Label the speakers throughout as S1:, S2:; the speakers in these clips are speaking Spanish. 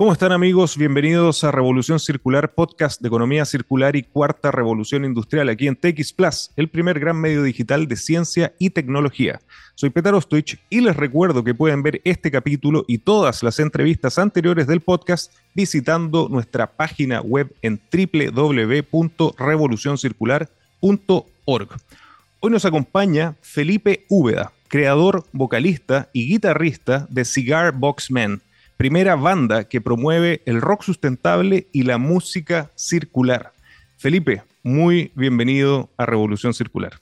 S1: ¿Cómo están amigos? Bienvenidos a Revolución Circular, podcast de economía circular y cuarta revolución industrial aquí en TX Plus, el primer gran medio digital de ciencia y tecnología. Soy Petar Ostwich y les recuerdo que pueden ver este capítulo y todas las entrevistas anteriores del podcast visitando nuestra página web en www.revolucioncircular.org. Hoy nos acompaña Felipe Úbeda, creador, vocalista y guitarrista de Cigar Box Men primera banda que promueve el rock sustentable y la música circular. Felipe, muy bienvenido a Revolución Circular.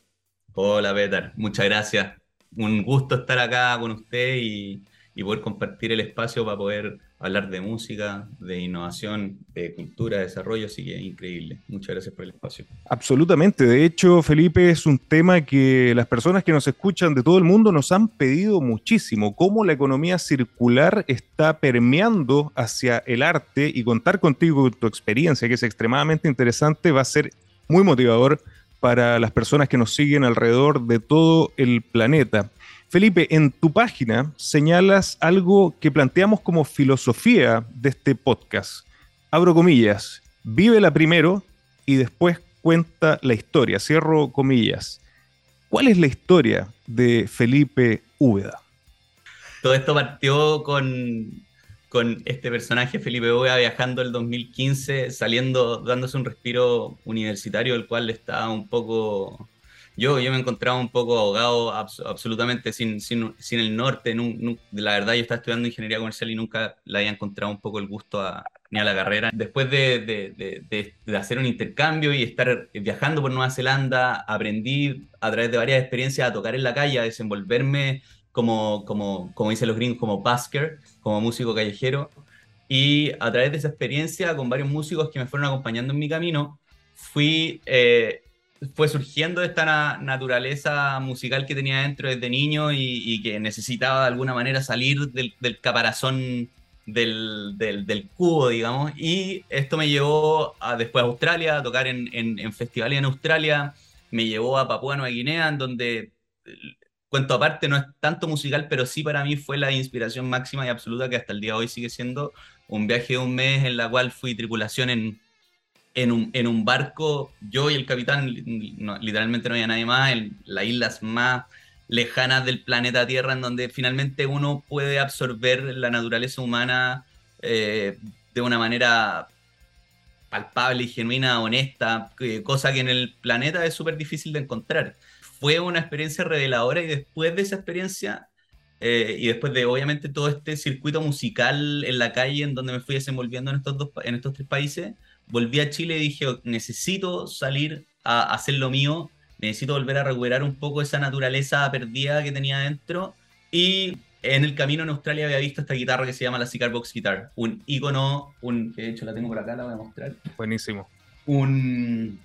S2: Hola, Peter, muchas gracias. Un gusto estar acá con usted y, y poder compartir el espacio para poder hablar de música, de innovación, de cultura, de desarrollo, así que increíble. Muchas gracias por el espacio.
S1: Absolutamente. De hecho, Felipe, es un tema que las personas que nos escuchan de todo el mundo nos han pedido muchísimo, cómo la economía circular está permeando hacia el arte y contar contigo tu experiencia, que es extremadamente interesante, va a ser muy motivador para las personas que nos siguen alrededor de todo el planeta. Felipe, en tu página señalas algo que planteamos como filosofía de este podcast. Abro comillas, vive la primero y después cuenta la historia. Cierro comillas. ¿Cuál es la historia de Felipe Úbeda?
S2: Todo esto partió con, con este personaje, Felipe Úbeda, viajando el 2015, saliendo, dándose un respiro universitario, el cual estaba un poco yo, yo me encontraba un poco ahogado, absolutamente sin, sin, sin, el norte. la verdad, yo estaba estudiando ingeniería comercial y nunca le había encontrado un poco el gusto a, ni a la carrera. Después de, de, de, hacer un intercambio y estar viajando por Nueva Zelanda, aprendí a través de varias experiencias a tocar en la calle, a desenvolverme como, como, como dicen los gringos, como busker, como músico callejero. Y a través de esa experiencia, con varios músicos que me fueron acompañando en mi camino, fui eh, fue surgiendo esta naturaleza musical que tenía dentro desde niño y, que necesitaba de alguna manera salir del, caparazón del, cubo, digamos. Y esto me llevó después a Australia, a tocar en, en, festivales en Australia, me llevó a Papúa Nueva Guinea, en donde, cuento aparte, no es tanto musical, pero sí para mí fue la inspiración máxima y absoluta que hasta el día de hoy sigue siendo un viaje de un mes en la cual fui tripulación en en un, en un barco, yo y el capitán, literalmente no había nadie más, en las islas más lejanas del planeta Tierra, en donde finalmente uno puede absorber la naturaleza humana eh, de una manera palpable y genuina, honesta, cosa que en el planeta es súper difícil de encontrar. Fue una experiencia reveladora y después de esa experiencia eh, y después de obviamente todo este circuito musical en la calle en donde me fui desenvolviendo en estos, dos, en estos tres países, volví a Chile y dije, necesito salir a hacer lo mío, necesito volver a recuperar un poco esa naturaleza perdida que tenía dentro. Y en el camino en Australia había visto esta guitarra que se llama la Cigar Box Guitar, un icono, un, de hecho la tengo por acá, la voy a mostrar.
S1: Buenísimo.
S2: Un,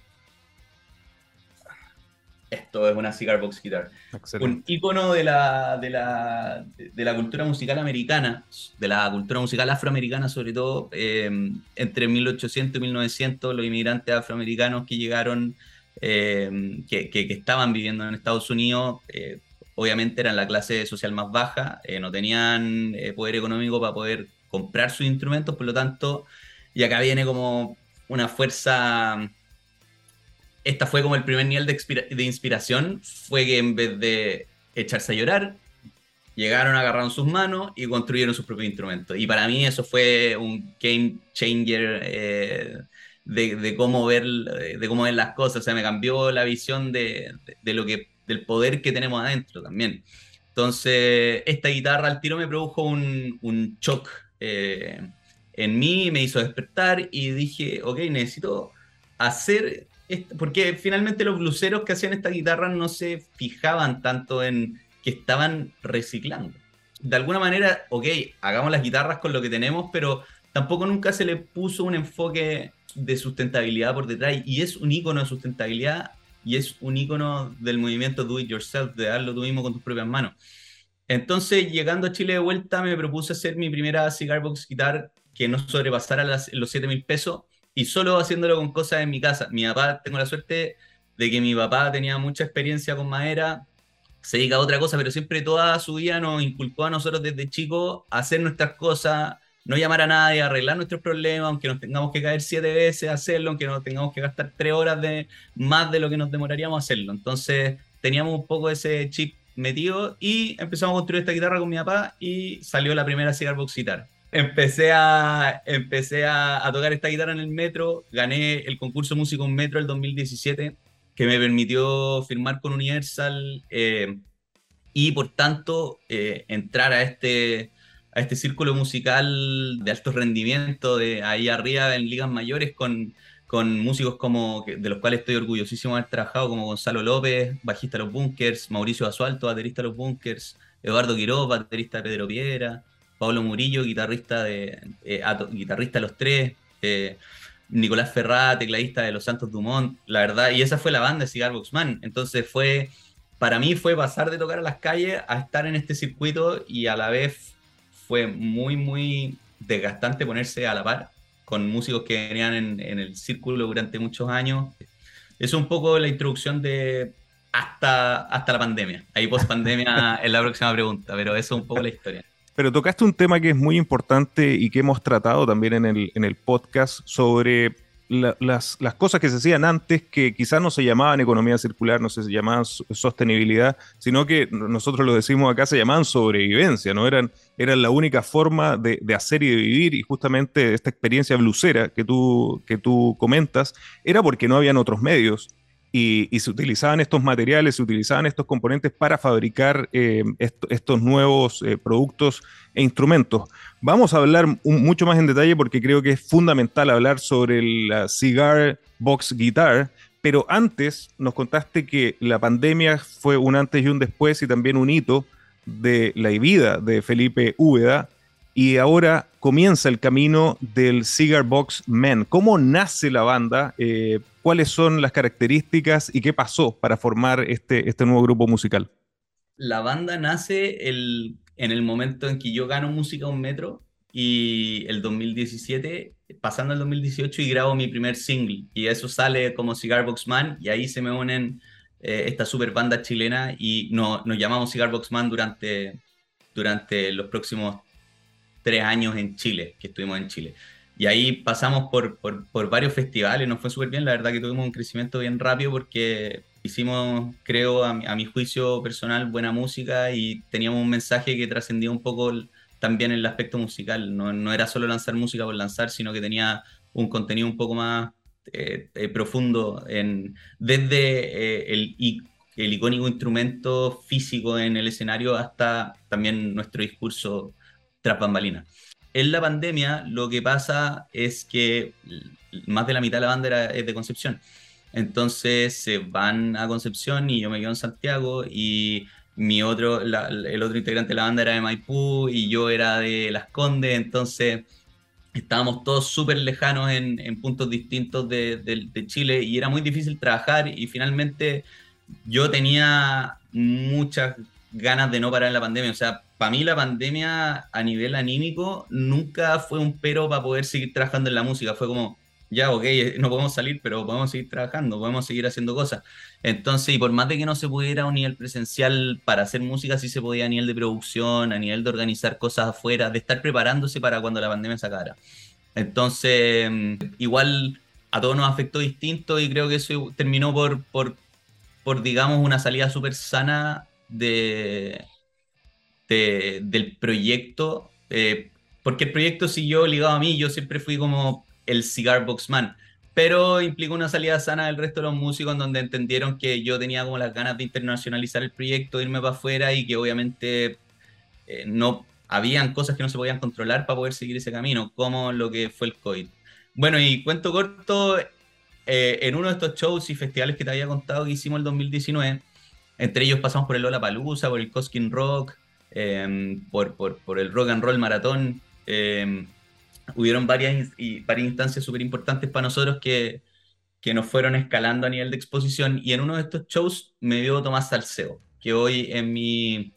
S2: esto es una cigar box guitar. Un icono de la, de, la, de la cultura musical americana, de la cultura musical afroamericana sobre todo, em, entre 1800 y 1900 los inmigrantes afroamericanos que llegaron, em, que, que, estaban viviendo en Estados Unidos, eh, obviamente eran la clase social más baja, eh, no tenían eh, poder económico para poder comprar sus instrumentos, por lo tanto, y acá viene como una fuerza esta fue como el primer nivel de, inspiración, fue que en vez de echarse a llorar, llegaron, agarraron sus manos y construyeron sus propios instrumentos. Y para mí eso fue un game changer eh, de, cómo ver, de cómo ver las cosas. O sea, me cambió la visión de, lo que, del poder que tenemos adentro también. Entonces, esta guitarra al tiro me produjo un, un shock eh, en mí, me hizo despertar y dije, ok, necesito hacer porque finalmente los bluseros que hacían esta guitarra no se fijaban tanto en que estaban reciclando. De alguna manera, ok, hagamos las guitarras con lo que tenemos, pero tampoco nunca se le puso un enfoque de sustentabilidad por detrás y es un icono de sustentabilidad y es un icono del movimiento do it yourself, de darlo tú mismo con tus propias manos. Entonces, llegando a Chile de vuelta, me propuse hacer mi primera cigar box guitar que no sobrepasara los 7 mil pesos y solo haciéndolo con cosas en mi casa. Mi papá, tengo la suerte de que mi papá tenía mucha experiencia con madera, se dedica a otra cosa, pero siempre toda su vida nos inculcó a nosotros desde chicos a hacer nuestras cosas no llamar a nadie, arreglar nuestros problemas, aunque nos tengamos que caer siete veces hacerlo, aunque nos tengamos que gastar tres horas de más de lo que nos demoraríamos hacerlo. Entonces teníamos un poco ese chip metido y empezamos a construir esta guitarra con mi papá y salió la primera Cigar Box Guitar. Empecé, a, empecé a, tocar esta guitarra en el metro, gané el concurso Músico en Metro el 2017, que me permitió firmar con Universal eh, y por tanto eh, entrar a este, a este círculo musical de alto rendimiento, de ahí arriba en ligas mayores con, con músicos como de los cuales estoy orgullosísimo de haber trabajado, como Gonzalo López, bajista de los Bunkers, Mauricio Asualto, baterista de los Bunkers, Eduardo Quiroz, baterista de Pedro Piedra, Pablo Murillo, guitarrista de, eh, guitarrista Los Tres, eh, Nicolás Ferrá, tecladista de Los Santos Dumont, la verdad, y esa fue la banda de Cigar Boxman. Entonces fue, para mí fue pasar de tocar a las calles a estar en este circuito y a la vez fue muy, muy desgastante ponerse a la par con músicos que venían en, el círculo durante muchos años. Es un poco la introducción de hasta, hasta la pandemia. Ahí post pandemia es la próxima pregunta, pero eso es un poco la historia.
S1: Pero tocaste un tema que es muy importante y que hemos tratado también en el, en el podcast sobre las, las, cosas que se hacían antes que quizás no se llamaban economía circular, no se llamaban sostenibilidad, sino que nosotros lo decimos acá, se llamaban sobrevivencia, ¿no? Eran, eran la única forma de, de, hacer y de vivir y justamente esta experiencia blusera que tú, que tú comentas era porque no habían otros medios y, se utilizaban estos materiales, se utilizaban estos componentes para fabricar eh, estos nuevos eh, productos e instrumentos. Vamos a hablar mucho más en detalle porque creo que es fundamental hablar sobre la Cigar Box Guitar, pero antes nos contaste que la pandemia fue un antes y un después y también un hito de la vida de Felipe Úbeda y ahora comienza el camino del Cigar Box Men. ¿Cómo nace la banda? Eh, ¿Cuáles son las características y qué pasó para formar este, este nuevo grupo musical?
S2: La banda nace el, en el momento en que yo gano música un metro y el 2017, pasando al 2018 y grabo mi primer single. Y eso sale como Cigar Box Man y ahí se me unen eh, esta super banda chilena y no, nos llamamos Cigar Box Man durante, durante los próximos tres años en Chile, que estuvimos en Chile. Y ahí pasamos por, por, varios festivales, nos fue súper bien, la verdad que tuvimos un crecimiento bien rápido porque hicimos, creo, a mi, juicio personal, buena música y teníamos un mensaje que trascendía un poco también el aspecto musical. No, no, era solo lanzar música por lanzar, sino que tenía un contenido un poco más eh, eh, profundo en, desde eh, el, el icónico instrumento físico en el escenario hasta también nuestro discurso tras bambalinas. En la pandemia lo que pasa es que más de la mitad de la banda es de Concepción. Entonces se van a Concepción y yo me quedo en Santiago y mi otro, el otro integrante de la banda era de Maipú y yo era de Las Condes, entonces estábamos todos súper lejanos en, puntos distintos de, de, Chile y era muy difícil trabajar y finalmente yo tenía muchas ganas de no parar en la pandemia, o sea, para mí la pandemia a nivel anímico nunca fue un pero para poder seguir trabajando en la música. Fue como, ya, ok, no podemos salir, pero podemos seguir trabajando, podemos seguir haciendo cosas. Entonces, y por más de que no se pudiera a nivel presencial para hacer música, sí se podía a nivel de producción, a nivel de organizar cosas afuera, de estar preparándose para cuando la pandemia se acabara. Entonces, igual a todos nos afectó distinto y creo que eso terminó por, por, por digamos, una salida súper sana de, del proyecto, eh, porque el proyecto siguió ligado a mí, yo siempre fui como el cigar boxman, pero implicó una salida sana del resto de los músicos en donde entendieron que yo tenía como las ganas de internacionalizar el proyecto, de irme para afuera y que obviamente eh, no habían cosas que no se podían controlar para poder seguir ese camino, como lo que fue el COVID. Bueno, y cuento corto, eh, en uno de estos shows y festivales que te había contado que hicimos el 2019, entre ellos pasamos por el Lola Palusa, por el Coskin Rock, Em, por, por, por, el rock and roll maratón. Eh, hubieron varias, y, varias instancias súper importantes para nosotros que, que nos fueron escalando a nivel de exposición y en uno de estos shows me vio Tomás Salceo, que hoy es mi,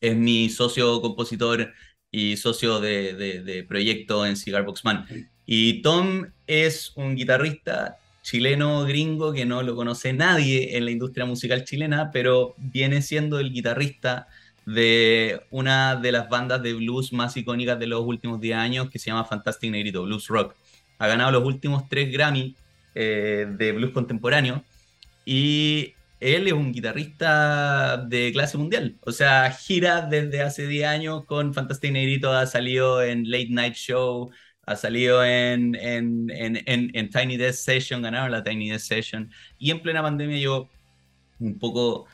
S2: es mi socio compositor y socio de, de, de proyecto en Cigar Box Man. Y Tom es un guitarrista chileno gringo que no lo conoce nadie en la industria musical chilena, pero viene siendo el guitarrista de una de las bandas de blues más icónicas de los últimos 10 años que se llama Fantastic Negrito, Blues Rock. Ha ganado los últimos tres Grammy eh, de blues contemporáneo y él es un guitarrista de clase mundial. O sea, gira desde hace 10 años con Fantastic Negrito, ha salido en Late Night Show, ha salido en, en, en, en Tiny Desk Session, ganaron la Tiny Desk Session. Y en plena pandemia yo un poco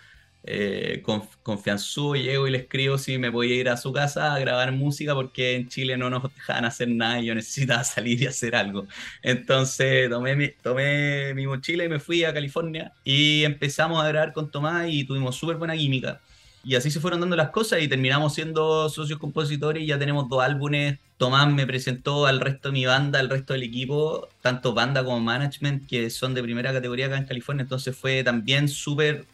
S2: eh, confianzudo llego y le escribo si me podía ir a su casa a grabar música porque en Chile no nos dejaban hacer nada y yo necesitaba salir y hacer algo. Entonces tomé mi, tomé mi mochila y me fui a California y empezamos a grabar con Tomás y tuvimos súper buena química. Y así se fueron dando las cosas y terminamos siendo socios compositores y ya tenemos dos álbumes. Tomás me presentó al resto de mi banda, al resto del equipo, tanto banda como management, que son de primera categoría acá en California. Entonces fue también súper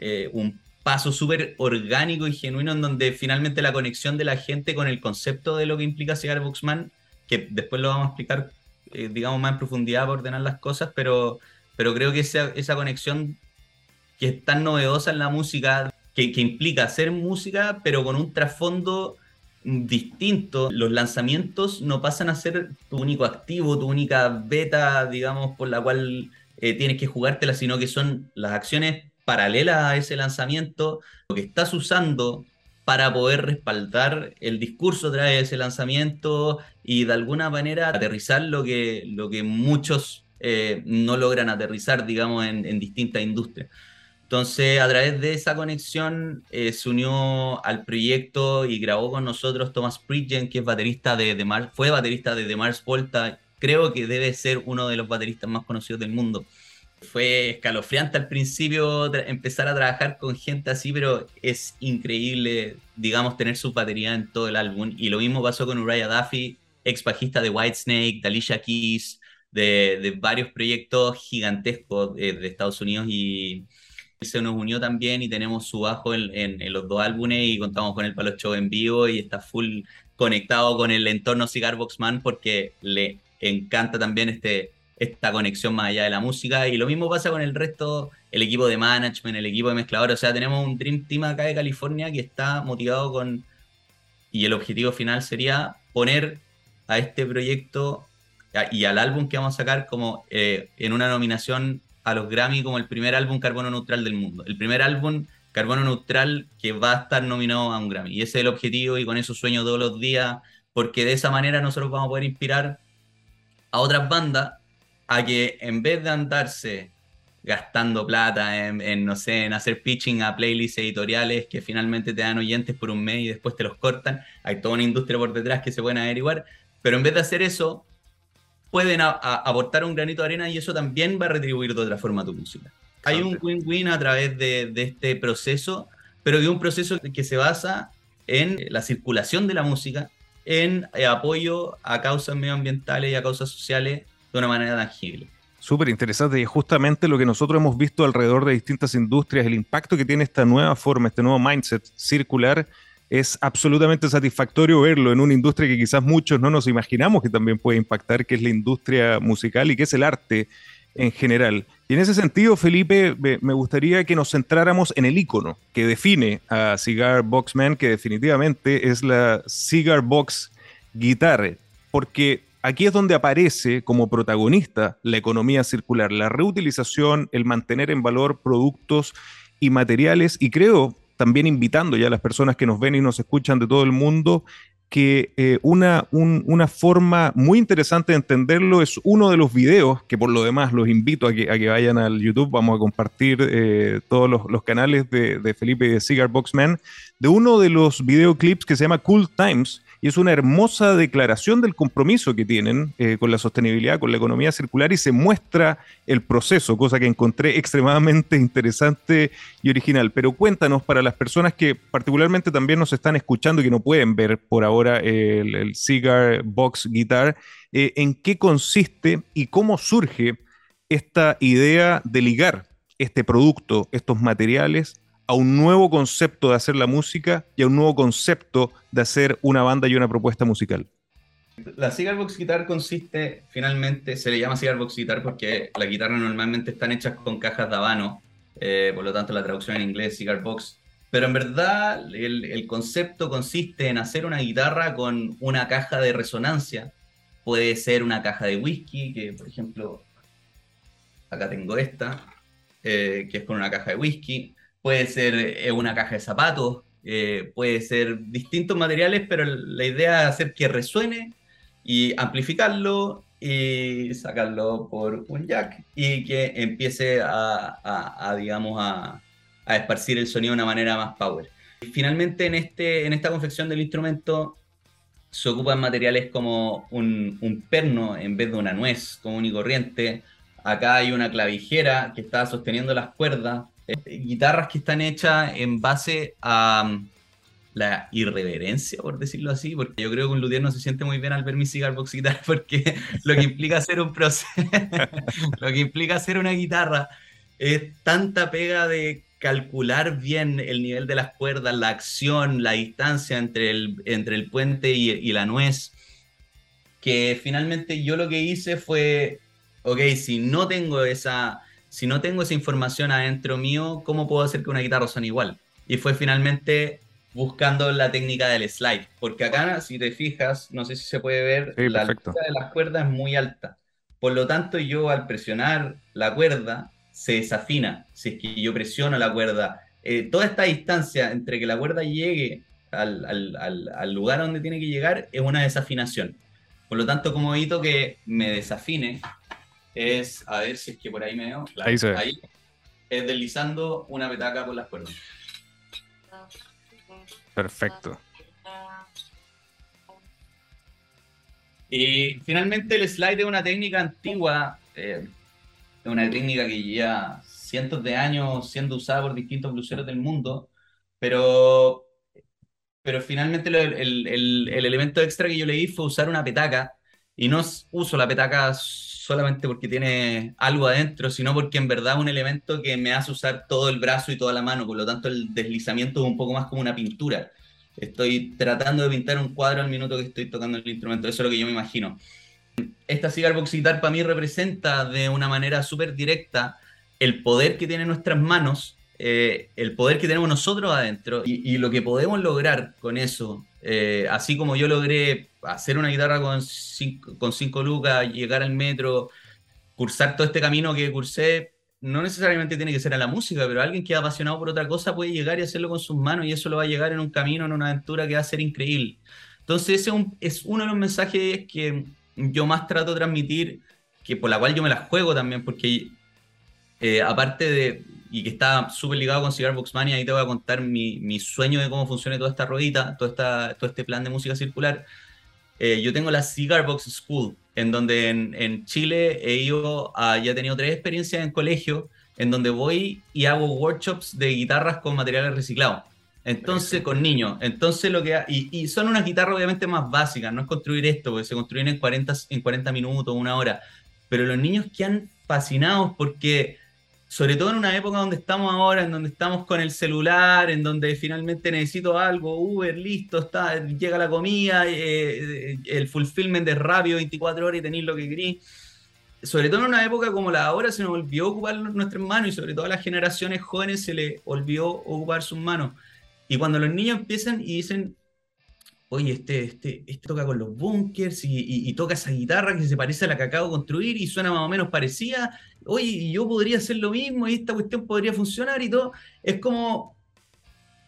S2: eh, un paso súper orgánico y genuino en donde finalmente la conexión de la gente con el concepto de lo que implica Cigar Boxman, que después lo vamos a explicar, eh, digamos, más en profundidad para ordenar las cosas, pero, pero creo que esa, esa conexión que es tan novedosa en la música, que, que implica hacer música, pero con un trasfondo distinto. Los lanzamientos no pasan a ser tu único activo, tu única beta, digamos, por la cual eh, tienes que jugártela, sino que son las acciones paralela a ese lanzamiento, lo que estás usando para poder respaldar el discurso través de ese lanzamiento y de alguna manera aterrizar lo que, lo que muchos eh, no logran aterrizar, digamos, en, distintas industrias. Entonces, a través de esa conexión eh, se unió al proyecto y grabó con nosotros Thomas Pridgen, que es baterista de, de fue baterista de The Mars Volta. Creo que debe ser uno de los bateristas más conocidos del mundo. Fue escalofriante al principio empezar a trabajar con gente así, pero es increíble, digamos, tener su batería en todo el álbum. Y lo mismo pasó con Uriah Duffy, ex bajista de Whitesnake, de Alicia Keys, de, varios proyectos gigantescos de, Estados Unidos y se nos unió también y tenemos su bajo en, los dos álbumes y contamos con el Palo Show en vivo y está full conectado con el entorno Cigar Boxman porque le encanta también este esta conexión más allá de la música. Y lo mismo pasa con el resto, el equipo de management, el equipo de mezclador. O sea, tenemos un Dream Team acá de California que está motivado con. Y el objetivo final sería poner a este proyecto y al álbum que vamos a sacar como eh, en una nominación a los Grammy como el primer álbum carbono neutral del mundo. El primer álbum carbono neutral que va a estar nominado a un Grammy. Y ese es el objetivo y con eso sueño todos los días, porque de esa manera nosotros vamos a poder inspirar a otras bandas a que en vez de andarse gastando plata en, no sé, en hacer pitching a playlists editoriales que finalmente te dan oyentes por un mes y después te los cortan, hay toda una industria por detrás que se pueden averiguar, pero en vez de hacer eso, pueden aportar un granito de arena y eso también va a retribuir de otra forma a tu música. Hay un win-win a través de, de, este proceso, pero de un proceso que se basa en la circulación de la música, en apoyo a causas medioambientales y a causas sociales de una manera tangible.
S1: Súper interesante y justamente lo que nosotros hemos visto alrededor de distintas industrias, el impacto que tiene esta nueva forma, este nuevo mindset circular, es absolutamente satisfactorio verlo en una industria que quizás muchos no nos imaginamos que también puede impactar, que es la industria musical y que es el arte en general. Y en ese sentido, Felipe, me gustaría que nos centráramos en el icono que define a Cigar Boxman, que definitivamente es la Cigar Box Guitar, porque aquí es donde aparece como protagonista la economía circular, la reutilización, el mantener en valor productos y materiales y creo también invitando ya a las personas que nos ven y nos escuchan de todo el mundo que eh, una, una, forma muy interesante de entenderlo es uno de los videos, que por lo demás los invito a que, a que vayan al YouTube, vamos a compartir eh, todos los, canales de, de, Felipe y de Cigar Boxman, de uno de los videoclips que se llama Cool Times, y es una hermosa declaración del compromiso que tienen eh, con la sostenibilidad, con la economía circular y se muestra el proceso, cosa que encontré extremadamente interesante y original. Pero cuéntanos para las personas que particularmente también nos están escuchando y que no pueden ver por ahora el, Cigar Box Guitar, eh, en qué consiste y cómo surge esta idea de ligar este producto, estos materiales a un nuevo concepto de hacer la música y a un nuevo concepto de hacer una banda y una propuesta musical.
S2: La Cigar Box Guitar consiste, finalmente, se le llama Cigar Box Guitar porque las guitarras normalmente están hechas con cajas de habano, eh, por lo tanto la traducción en inglés Cigar Box pero en verdad el, concepto consiste en hacer una guitarra con una caja de resonancia. Puede ser una caja de whisky, que por ejemplo, acá tengo esta, eh, que es con una caja de whisky. Puede ser eh, una caja de zapatos, eh, puede ser distintos materiales, pero la idea es hacer que resuene y amplificarlo y sacarlo por un jack y que empiece a digamos, a, a esparcir el sonido de una manera más power. Finalmente, en, este, en esta confección del instrumento se ocupan materiales como un, perno en vez de una nuez común y corriente. Acá hay una clavijera que está sosteniendo las cuerdas. Eh, guitarras que están hechas en base a um, la irreverencia, por decirlo así, porque yo creo que un luthier no se siente muy bien al ver mi cigar box porque lo que implica hacer un proceso, lo que implica hacer una guitarra es tanta pega de calcular bien el nivel de las cuerdas, la acción, la distancia entre el, entre el puente y, la nuez, que finalmente yo lo que hice fue, ok, si no tengo esa, si no tengo esa información adentro mío, ¿cómo puedo hacer que una guitarra suene igual? Y fue finalmente buscando la técnica del slide, porque acá, si te fijas, no sé si se puede ver, la altura de las cuerdas es muy alta. Por lo tanto, yo al presionar la cuerda, se desafina si es que yo presiono la cuerda. Eh, toda esta distancia entre que la cuerda llegue al, lugar donde tiene que llegar es una desafinación. Por lo tanto, como evito que me desafine, es, a ver si es que por ahí me veo.
S1: ahí se ve.
S2: Ahí, es deslizando una petaca por las cuerdas.
S1: Perfecto.
S2: Y finalmente el slide es una técnica antigua. Eh, es una técnica que lleva cientos de años siendo usada por distintos bluseros del mundo, pero, pero finalmente el, el, elemento extra que yo le di fue usar una petaca, y no uso la petaca solamente porque tiene algo adentro, sino porque en verdad es un elemento que me hace usar todo el brazo y toda la mano, por lo tanto el deslizamiento es un poco más como una pintura. Estoy tratando de pintar un cuadro al minuto que estoy tocando el instrumento, eso es lo que yo me imagino esta cigar box guitar para mí representa de una manera súper directa el poder que tienen nuestras manos, eh, el poder que tenemos nosotros adentro y, lo que podemos lograr con eso. Eh, así como yo logré hacer una guitarra con cinco, con cinco lucas, llegar al metro, cursar todo este camino que cursé, no necesariamente tiene que ser a la música, pero alguien que es apasionado por otra cosa puede llegar y hacerlo con sus manos y eso lo va a llegar en un camino, en una aventura que va a ser increíble. Entonces ese es uno de los mensajes que yo más trato de transmitir, que por la cual yo me la juego también, porque eh, aparte de, y que está súper ligado con Cigar Box Mania, ahí te voy a contar mi, mi, sueño de cómo funciona toda esta ruedita, todo, esta, todo este plan de música circular. Eh, yo tengo la Cigar Box School, en donde en, en Chile he ido a, ya he tenido tres experiencias en colegio, en donde voy y hago workshops de guitarras con materiales reciclados. Entonces, con niños. Entonces, lo que. Y, y, son unas guitarras obviamente más básicas, no es construir esto, porque se construyen en 40, en 40 minutos, una hora. Pero los niños quedan fascinados porque, sobre todo en una época donde estamos ahora, en donde estamos con el celular, en donde finalmente necesito algo, Uber, listo, está, llega la comida, eh, el fulfillment de rápido 24 horas y tenéis lo que queréis sobre todo en una época como la ahora, se nos olvidó ocupar nuestras manos y sobre todo a las generaciones jóvenes se les olvidó ocupar sus manos. Y cuando los niños empiezan y dicen, oye, este, este, este toca con los bunkers y, toca esa guitarra que se parece a la que acabo de construir y suena más o menos parecida, oye, yo podría hacer lo mismo y esta cuestión podría funcionar y todo, es como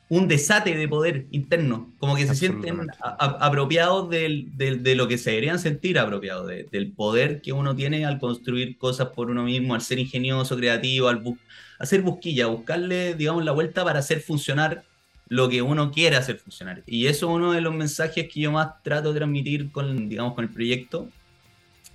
S2: un desate de poder interno, como que se sienten apropiados de lo que se deberían sentir apropiados, del poder que uno tiene al construir cosas por uno mismo, al ser ingenioso, creativo, al hacer busquilla, buscarle, digamos, la vuelta para hacer funcionar lo que uno quiere hacer funcionar. Y eso es uno de los mensajes que yo más trato de transmitir con, digamos, con el proyecto.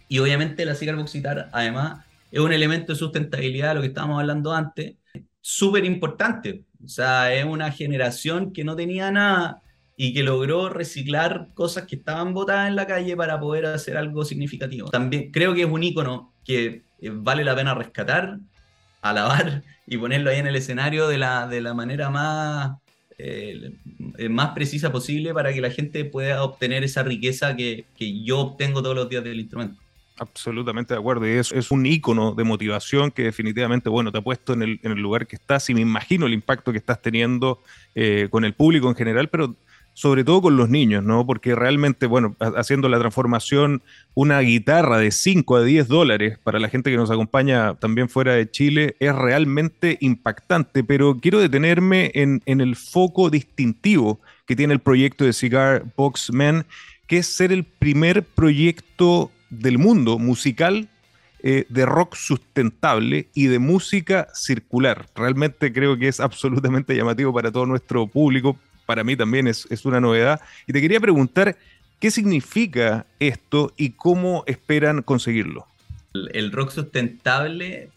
S2: Y obviamente la Cigar Boxitar, además, es un elemento de sustentabilidad, lo que estábamos hablando antes, súper importante. O sea, es una generación que no tenía nada y que logró reciclar cosas que estaban botadas en la calle para poder hacer algo significativo. También creo que es un icono que eh, vale la pena rescatar, alabar y ponerlo ahí en el escenario de la, de la manera más eh, más precisa posible para que la gente pueda obtener esa riqueza que, que, yo obtengo todos los días del instrumento.
S1: Absolutamente de acuerdo. Y es, un ícono de motivación que definitivamente, bueno, te ha puesto en el, en el lugar que estás y me imagino el impacto que estás teniendo eh, con el público en general, pero sobre todo con los niños, ¿no? Porque realmente, bueno, haciendo la transformación, una guitarra de 5 a 10 dólares para la gente que nos acompaña también fuera de Chile es realmente impactante, pero quiero detenerme en, en el foco distintivo que tiene el proyecto de Cigar Box Man, que es ser el primer proyecto del mundo musical eh, de rock sustentable y de música circular. Realmente creo que es absolutamente llamativo para todo nuestro público. Para mí también es, una novedad. Y te quería preguntar, ¿qué significa esto y cómo esperan conseguirlo?
S2: El, rock sustentable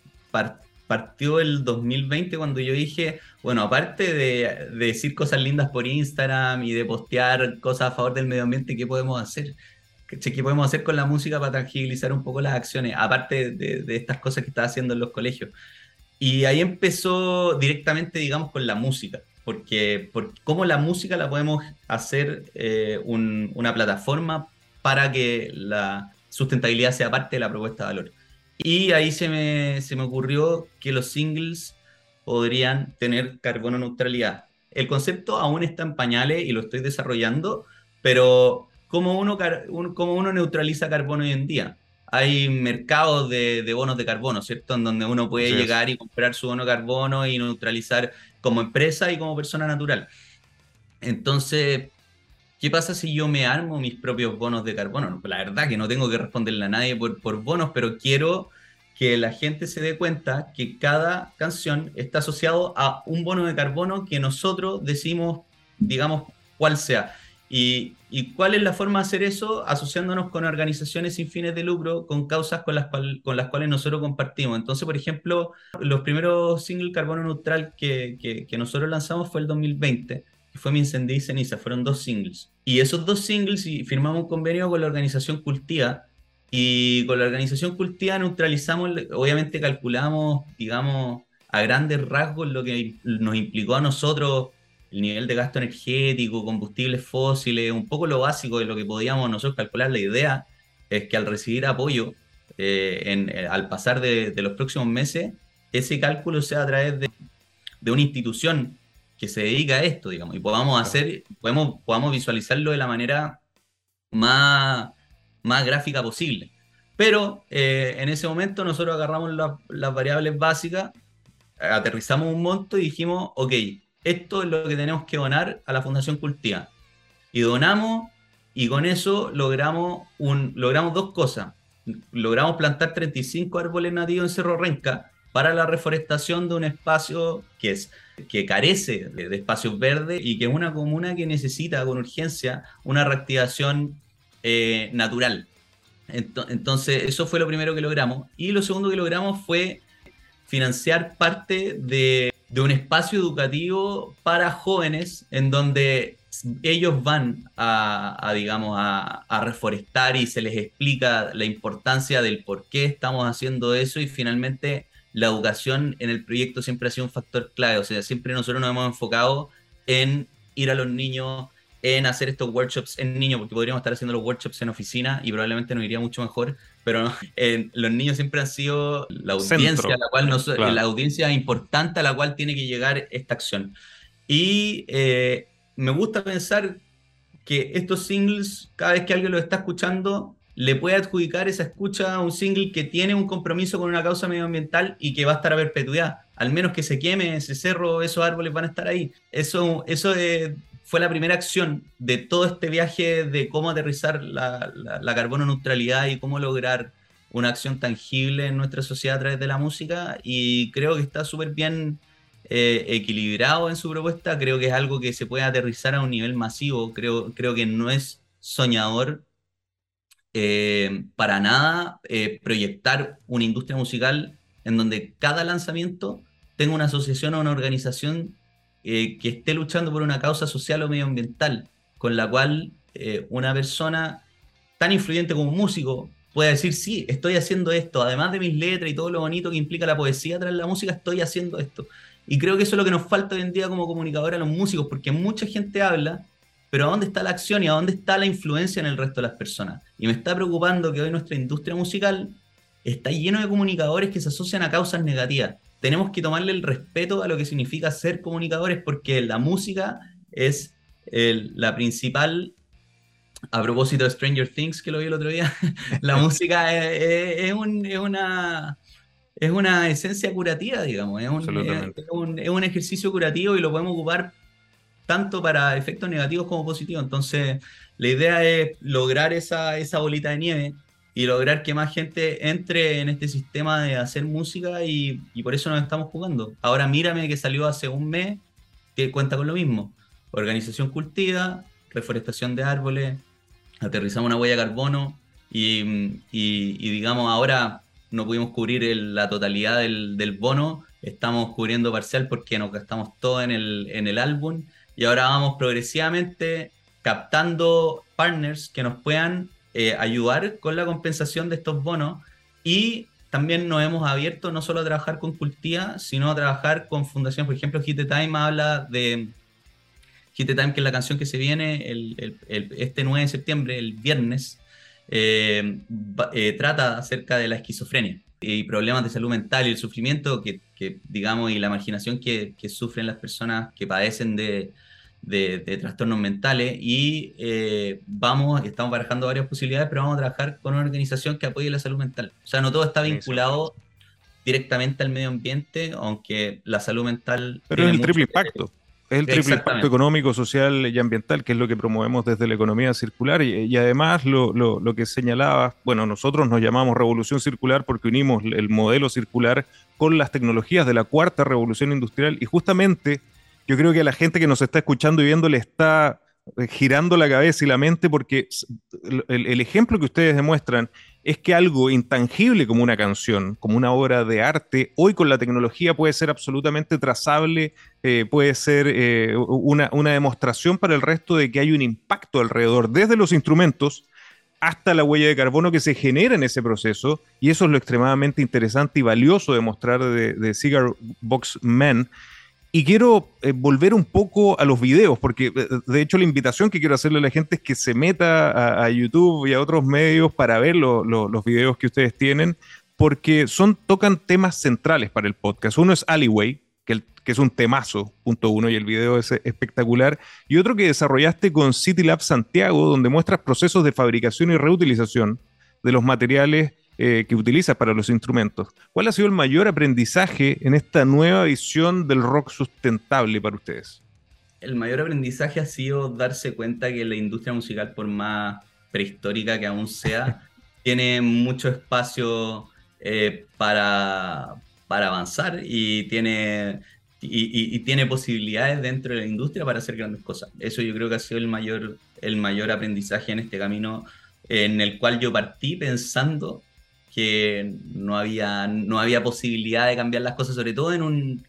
S2: partió el 2020 cuando yo dije, bueno, aparte de, de, decir cosas lindas por Instagram y de postear cosas a favor del medio ambiente, ¿qué podemos hacer? ¿Qué podemos hacer con la música para tangibilizar un poco las acciones? Aparte de, de estas cosas que está haciendo en los colegios. Y ahí empezó directamente, digamos, con la música, porque, por cómo la música la podemos hacer eh, una plataforma para que la sustentabilidad sea parte de la propuesta de valor. Y ahí se me, se me ocurrió que los singles podrían tener carbono neutralidad. El concepto aún está en pañales y lo estoy desarrollando, pero ¿cómo uno, cómo uno neutraliza carbono hoy en día? Hay mercados de, de, bonos de carbono, ¿cierto? En donde uno puede llegar y comprar su bono de carbono y neutralizar como empresa y como persona natural. Entonces, ¿qué pasa si yo me armo mis propios bonos de carbono? La verdad que no tengo que responderle a nadie por, bonos, pero quiero que la gente se dé cuenta que cada canción está asociado a un bono de carbono que nosotros decimos, digamos, cuál sea. Y, y, cuál es la forma de hacer eso? Asociándonos con organizaciones sin fines de lucro, con causas con las, con las cuales nosotros compartimos. Entonces, por ejemplo, los primeros single carbono neutral que, que, que nosotros lanzamos fue el 2020, que fue Mi Incendio y Ceniza, fueron dos singles. Y esos dos singles, y firmamos un convenio con la organización Cultiva, y con la organización Cultiva neutralizamos, obviamente calculamos, digamos, a grandes rasgos lo que nos implicó a nosotros el nivel de gasto energético, combustibles fósiles, un poco lo básico de lo que podíamos nosotros calcular. La idea es que al recibir apoyo, eh, en, eh, al pasar de, los próximos meses, ese cálculo sea a través de, de, una institución que se dedica a esto, digamos, y podamos hacer, podemos, podamos visualizarlo de la manera más más gráfica posible. Pero eh, en ese momento nosotros agarramos las variables básicas, aterrizamos un monto y dijimos, ok, esto es lo que tenemos que donar a la Fundación Cultiva. Y donamos y con eso logramos, un, logramos dos cosas. Logramos plantar 35 árboles nativos en Cerro Renca para la reforestación de un espacio que, es, que carece de, espacios verdes y que es una comuna que necesita con urgencia una reactivación eh, natural. Entonces, eso fue lo primero que logramos. Y lo segundo que logramos fue financiar parte de, un espacio educativo para jóvenes en donde ellos van a, digamos, a, a, reforestar y se les explica la importancia del por qué estamos haciendo eso y finalmente la educación en el proyecto siempre ha sido un factor clave, o sea, siempre nosotros nos hemos enfocado en ir a los niños, en hacer estos workshops en niños, porque podríamos estar haciendo los workshops en oficina y probablemente nos iría mucho mejor, pero los niños siempre han sido la audiencia, la, cual la audiencia importante a la cual tiene que llegar esta acción. Y eh, me gusta pensar que estos singles, cada vez que alguien los está escuchando, le puede adjudicar esa escucha a un single que tiene un compromiso con una causa medioambiental y que va a estar a perpetuidad. Al menos que se queme ese cerro, esos árboles van a estar ahí. Eso, eso es fue la primera acción de todo este viaje de cómo aterrizar la, carbono neutralidad y cómo lograr una acción tangible en nuestra sociedad a través de la música y creo que está súper bien eh, equilibrado en su propuesta, creo que es algo que se puede aterrizar a un nivel masivo, creo, creo que no es soñador eh, para nada eh, proyectar una industria musical en donde cada lanzamiento tenga una asociación o una organización eh, que esté luchando por una causa social o medioambiental, con la cual eh, una persona tan influyente como un músico pueda decir, sí, estoy haciendo esto, además de mis letras y todo lo bonito que implica la poesía tras la música, estoy haciendo esto. Y creo que eso es lo que nos falta hoy en día como comunicadores a los músicos, porque mucha gente habla, pero ¿a dónde está la acción y a dónde está la influencia en el resto de las personas? Y me está preocupando que hoy nuestra industria musical está lleno de comunicadores que se asocian a causas negativas. Tenemos que tomarle el respeto a lo que significa ser comunicadores porque la música es la principal, a propósito de Stranger Things que lo vi el otro día, la música es, una, es una esencia curativa, digamos, es un, es un ejercicio curativo y lo podemos ocupar tanto para efectos negativos como positivos. Entonces, la idea es lograr esa, esa bolita de nieve y lograr que más gente entre en este sistema de hacer música y, por eso nos estamos jugando. Ahora mírame que salió hace un mes que cuenta con lo mismo. Organización cultiva, reforestación de árboles, aterrizamos una huella de carbono y, digamos ahora no pudimos cubrir la totalidad del, del, bono, estamos cubriendo parcial porque nos gastamos todo en el, en el álbum y ahora vamos progresivamente captando partners que nos puedan eh, ayudar con la compensación de estos bonos y también nos hemos abierto no solo a trabajar con Cultiva, sino a trabajar con fundaciones. Por ejemplo, Hit Time habla de Hit Time, que es la canción que se viene el, este 9 de septiembre, el viernes, eh, eh, trata acerca de la esquizofrenia y problemas de salud mental y el sufrimiento que, digamos, y la marginación que, sufren las personas que padecen de, trastornos mentales y eh, vamos, estamos barajando varias posibilidades, pero vamos a trabajar con una organización que apoye la salud mental. O sea, no todo está vinculado directamente al medio ambiente, aunque la salud mental...
S1: Pero es el triple impacto. Es el triple impacto económico, social y ambiental, que es lo que promovemos desde la economía circular. Y, además lo, lo, que señalaba, bueno, nosotros nos llamamos revolución circular porque unimos el modelo circular con las tecnologías de la cuarta revolución industrial. Y justamente yo creo que a la gente que nos está escuchando y viendo le está eh, girando la cabeza y la mente porque el, ejemplo que ustedes demuestran es que algo intangible como una canción, como una obra de arte, hoy con la tecnología puede ser absolutamente trazable, eh, puede ser eh, una, una, demostración para el resto de que hay un impacto alrededor, desde los instrumentos hasta la huella de carbono que se genera en ese proceso, y eso es lo extremadamente interesante y valioso de mostrar de, de Cigar Box Man. Y quiero eh, volver un poco a los videos, porque eh, de hecho la invitación que quiero hacerle a la gente es que se meta a, YouTube y a otros medios para ver los videos que ustedes tienen, porque son, tocan temas centrales para el podcast. Uno es Alleyway, que, que es un temazo, punto uno, y el video es espectacular. Y otro que desarrollaste con City Lab Santiago, donde muestras procesos de fabricación y reutilización de los materiales eh, que utilizas para los instrumentos. ¿Cuál ha sido el mayor aprendizaje en esta nueva visión del rock sustentable para ustedes?
S2: El mayor aprendizaje ha sido darse cuenta que la industria musical, por más prehistórica que aún sea, tiene mucho espacio eh, para, para avanzar y tiene, y, tiene posibilidades dentro de la industria para hacer grandes cosas. Eso yo creo que ha sido el mayor, el mayor aprendizaje en este camino en el cual yo partí pensando que no había, no había posibilidad de cambiar las cosas, sobre todo en, un,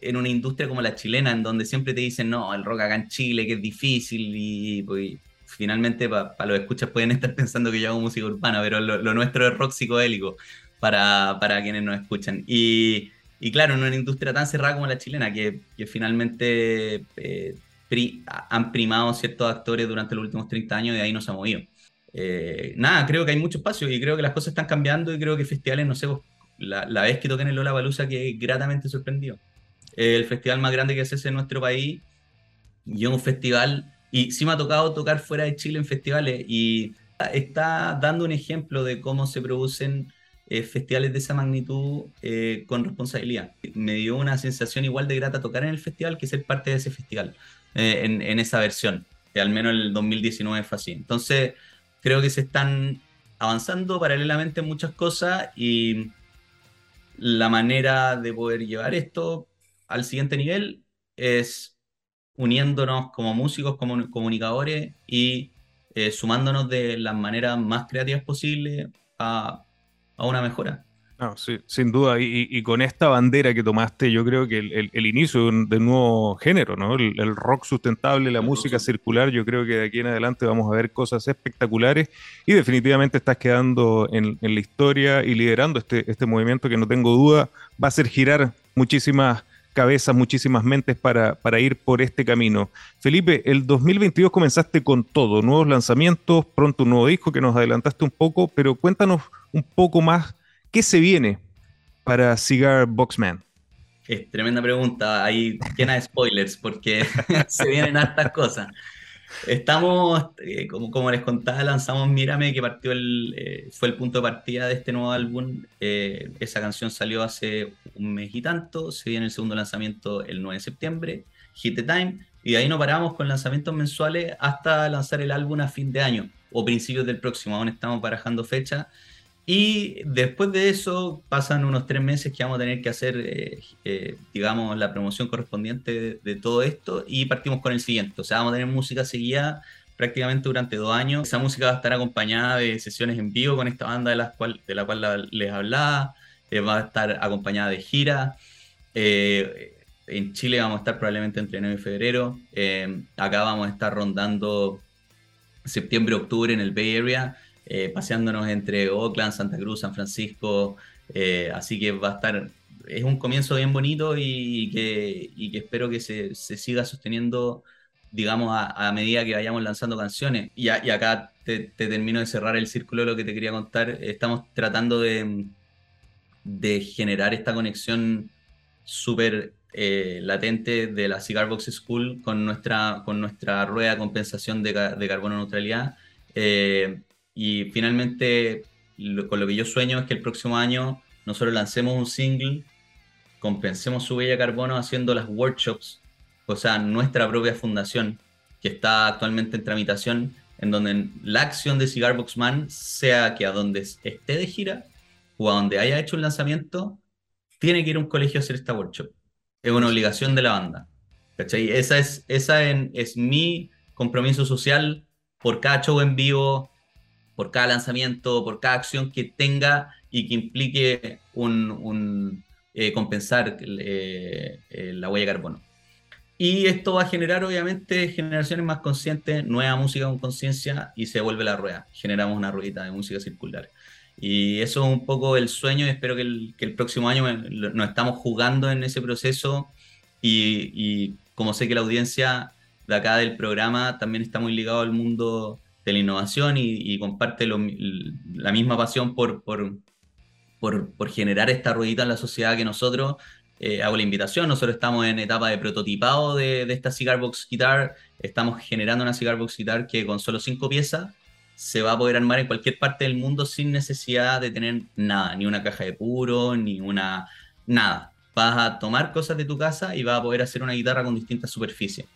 S2: en una industria como la chilena, en donde siempre te dicen, no, el rock acá en Chile, que es difícil, y pues, finalmente para los escuchas pueden estar pensando que yo hago música urbana, pero lo, nuestro es rock psicodélico para, para quienes nos escuchan. Y, y, claro, en una industria tan cerrada como la chilena, que, que finalmente eh, han primado ciertos actores durante los últimos 30 años y de ahí no se ha movido. Eh, nada, creo que hay mucho espacio y creo que las cosas están cambiando y creo que festivales, no sé, la, la vez que toqué en el Lola Balusa que gratamente sorprendió. el festival más grande que hace en nuestro país y un festival, y sí me ha tocado tocar fuera de Chile en festivales y está dando un ejemplo de cómo se producen eh, festivales de esa magnitud eh, con responsabilidad. Me dio una sensación igual de grata tocar en el festival que ser parte de ese festival, en, en, esa versión. al menos el 2019 fue así. Entonces, creo que se están avanzando paralelamente en muchas cosas y la manera de poder llevar esto al siguiente nivel es uniéndonos como músicos, como comunicadores y eh, sumándonos de las maneras más creativas posibles a, a una mejora
S1: sí, sin duda, y, con esta bandera que tomaste, yo creo que el, inicio de un, nuevo género, ¿no? El, rock sustentable, la música circular, yo creo que de aquí en adelante vamos a ver cosas espectaculares y definitivamente estás quedando en, la historia y liderando este, este movimiento que no tengo duda va a hacer girar muchísimas cabezas, muchísimas mentes para, para ir por este camino. Felipe, el 2022 comenzaste con todo, nuevos lanzamientos, pronto un nuevo disco que nos adelantaste un poco, pero cuéntanos un poco más qué se viene para Cigar Boxman.
S2: Es tremenda pregunta, hay llena de spoilers porque se vienen hartas cosas. Estamos, eh, como, como les contaba, lanzamos Mírame, que partió el, eh, fue el punto de partida de este nuevo álbum. Eh, esa canción salió hace un mes y tanto, se viene el segundo lanzamiento el 9 de septiembre, Hit the Time, y de ahí no paramos con lanzamientos mensuales hasta lanzar el álbum a fin de año o principios del próximo, aún estamos barajando fecha. Y después de eso pasan unos tres meses que vamos a tener que hacer, eh, eh, digamos, la promoción correspondiente de, todo esto y partimos con el siguiente. O sea, vamos a tener música seguida prácticamente durante dos años. Esa música va a estar acompañada de sesiones en vivo con esta banda de, la cual, de la cual les hablaba, eh, va a estar acompañada de gira. en Chile vamos a estar probablemente entre enero y febrero. acá vamos a estar rondando septiembre-octubre en el Bay Area eh, paseándonos entre Oakland, Santa Cruz, San Francisco. Eh, así que va a estar, es un comienzo bien bonito y, que, espero que se, siga sosteniendo, digamos, a, medida que vayamos lanzando canciones. Y, acá te, termino de cerrar el círculo de lo que te quería contar. Estamos tratando de, generar esta conexión súper eh, latente de la Cigar Box School con nuestra, con nuestra rueda de compensación de carbono neutralidad. Y finalmente, con lo que yo sueño es que el próximo año nosotros lancemos un single, compensemos su huella carbono haciendo las workshops, o sea, nuestra propia fundación, que está actualmente en tramitación, en donde la acción de Cigar Man sea que a donde esté de gira o a donde haya hecho un lanzamiento, tiene que ir a un colegio a hacer esta workshop. Es una obligación de la banda. ¿Cachai? Esa es, esa es mi compromiso social por cada show en vivo, por cada lanzamiento, por cada acción que tenga y que implique un, eh, compensar eh, eh, la huella de carbono. Y esto va a generar obviamente generaciones más conscientes, nueva música con conciencia y se vuelve la rueda. Generamos una ruedita de música circular. Y eso es un poco el sueño espero que el, próximo año nos estamos jugando en ese proceso y, y, como sé que la audiencia de acá del programa también está muy ligado al mundo de la innovación y, comparte la misma pasión por, por, por, generar esta ruedita en la sociedad que nosotros, eh, hago la invitación, nosotros estamos en etapa de prototipado de, de, esta Cigar Box Guitar, estamos generando una Cigar Box Guitar que con solo cinco piezas se va a poder armar en cualquier parte del mundo sin necesidad de tener nada, ni una caja de puro, ni una... nada. Vas a tomar cosas de tu casa y vas a poder hacer una guitarra con distintas superficies.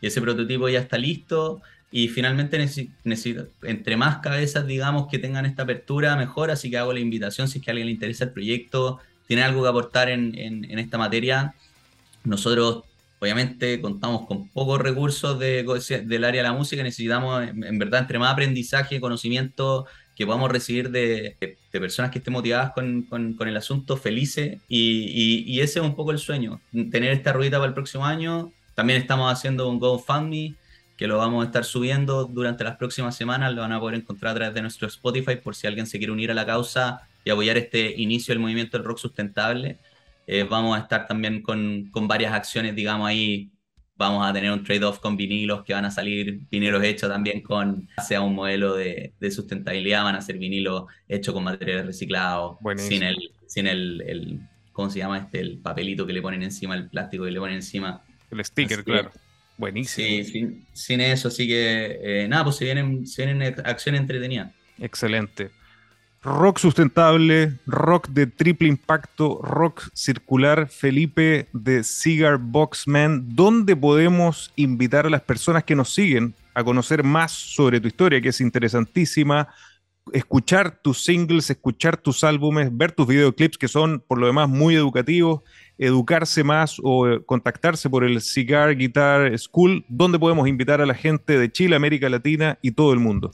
S2: Y ese prototipo ya está listo, y finalmente necesito, entre más cabezas, digamos, que tengan esta apertura, mejor. Así que hago la invitación, si es que a alguien le interesa el proyecto, tiene algo que aportar en, en, esta materia. Nosotros, obviamente, contamos con pocos recursos de, del área de la música. Necesitamos, en, verdad, entre más aprendizaje, conocimiento que podamos recibir de, de personas que estén motivadas con, con, con el asunto, felices. Y, y, y, ese es un poco el sueño, tener esta ruedita para el próximo año. También estamos haciendo un GoFundMe que lo vamos a estar subiendo durante las próximas semanas, lo van a poder encontrar a través de nuestro Spotify por si alguien se quiere unir a la causa y apoyar este inicio del movimiento del rock sustentable. Eh, vamos a estar también con, con, varias acciones, digamos, ahí vamos a tener un trade-off con vinilos que van a salir, vinilos hechos también con, sea un modelo de, de sustentabilidad, van a ser vinilos hechos con materiales reciclados, sin el, sin el, el, ¿cómo se llama? Este, el papelito que le ponen encima, el plástico que le ponen encima.
S1: El sticker, claro. Buenísimo.
S2: Sí, sin, eso, así que eh, nada, pues se vienen, se vienen acciones entretenidas.
S1: Excelente. Rock sustentable, rock de triple impacto, rock circular, Felipe de Cigar Boxman. ¿Dónde podemos invitar a las personas que nos siguen a conocer más sobre tu historia, que es interesantísima? Escuchar tus singles, escuchar tus álbumes, ver tus videoclips que son por lo demás muy educativos educarse más o eh, contactarse por el Cigar Guitar School, ¿dónde podemos invitar a la gente de Chile, América Latina y todo el mundo?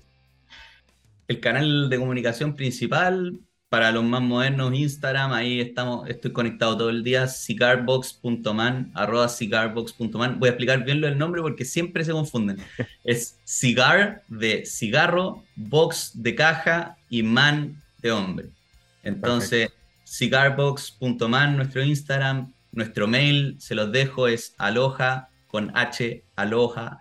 S2: El canal de comunicación principal para los más modernos, Instagram, ahí estamos, estoy conectado todo el día, cigarbox.man, arroba cigarbox.man. Voy a explicar bien lo del nombre porque siempre se confunden. Es cigar de cigarro, box de caja y man de hombre. Entonces, cigarbox.man, nuestro Instagram, Nuestro mail, se los dejo, es aloha con h, aloha,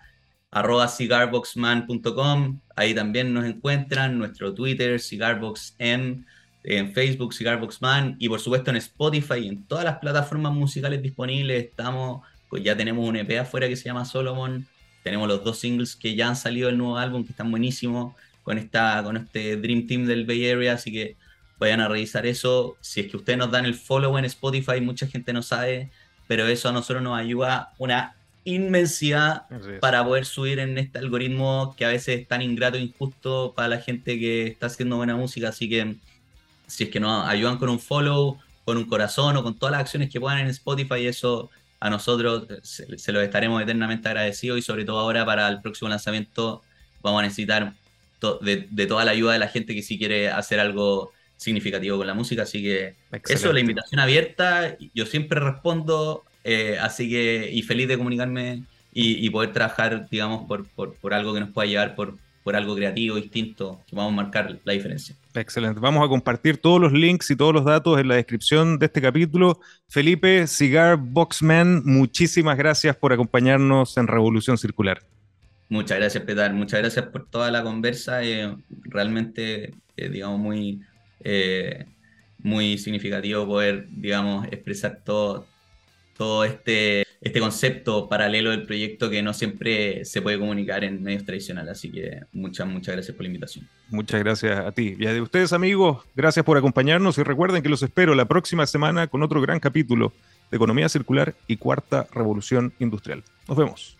S2: arroba cigarboxman.com. Ahí también nos encuentran nuestro Twitter, cigarboxm, en Facebook, cigarboxman, y por supuesto en Spotify, en todas las plataformas musicales disponibles. Estamos, pues ya tenemos un EP afuera que se llama Solomon. Tenemos los dos singles que ya han salido del nuevo álbum, que están buenísimos, con, esta, con este Dream Team del Bay Area. Así que vayan a revisar eso. Si es que ustedes nos dan el follow en Spotify, mucha gente no sabe, pero eso a nosotros nos ayuda una inmensidad para poder subir en este algoritmo que a veces es tan ingrato e injusto para la gente que está haciendo buena música. Así que si es que nos ayudan con un follow, con un corazón o con todas las acciones que puedan en Spotify, eso a nosotros se, se lo estaremos eternamente agradecidos y sobre todo ahora para el próximo lanzamiento vamos a necesitar de, de, toda la ayuda de la gente que sí quiere hacer algo significativo con la música. Así que eso, la invitación abierta. Yo siempre respondo, eh, así que, y feliz de comunicarme y, poder trabajar, digamos, por, por, por, algo que nos pueda llevar por, por algo creativo, distinto, que vamos a marcar la diferencia.
S1: Excelente. Vamos a compartir todos los links y todos los datos en la descripción de este capítulo. Felipe, Cigar Boxman, muchísimas gracias por acompañarnos en Revolución Circular.
S2: Muchas gracias, Petar. Muchas gracias por toda la conversa. Eh, realmente, eh, digamos, muy, eh, muy significativo poder, digamos, expresar todo, todo este, este concepto paralelo del proyecto que no siempre se puede comunicar en medios tradicionales. Así que muchas, muchas gracias por la invitación.
S1: Muchas gracias a ti. Y a de ustedes, amigos, gracias por acompañarnos y recuerden que los espero la próxima semana con otro gran capítulo de Economía Circular y Cuarta Revolución Industrial. Nos vemos.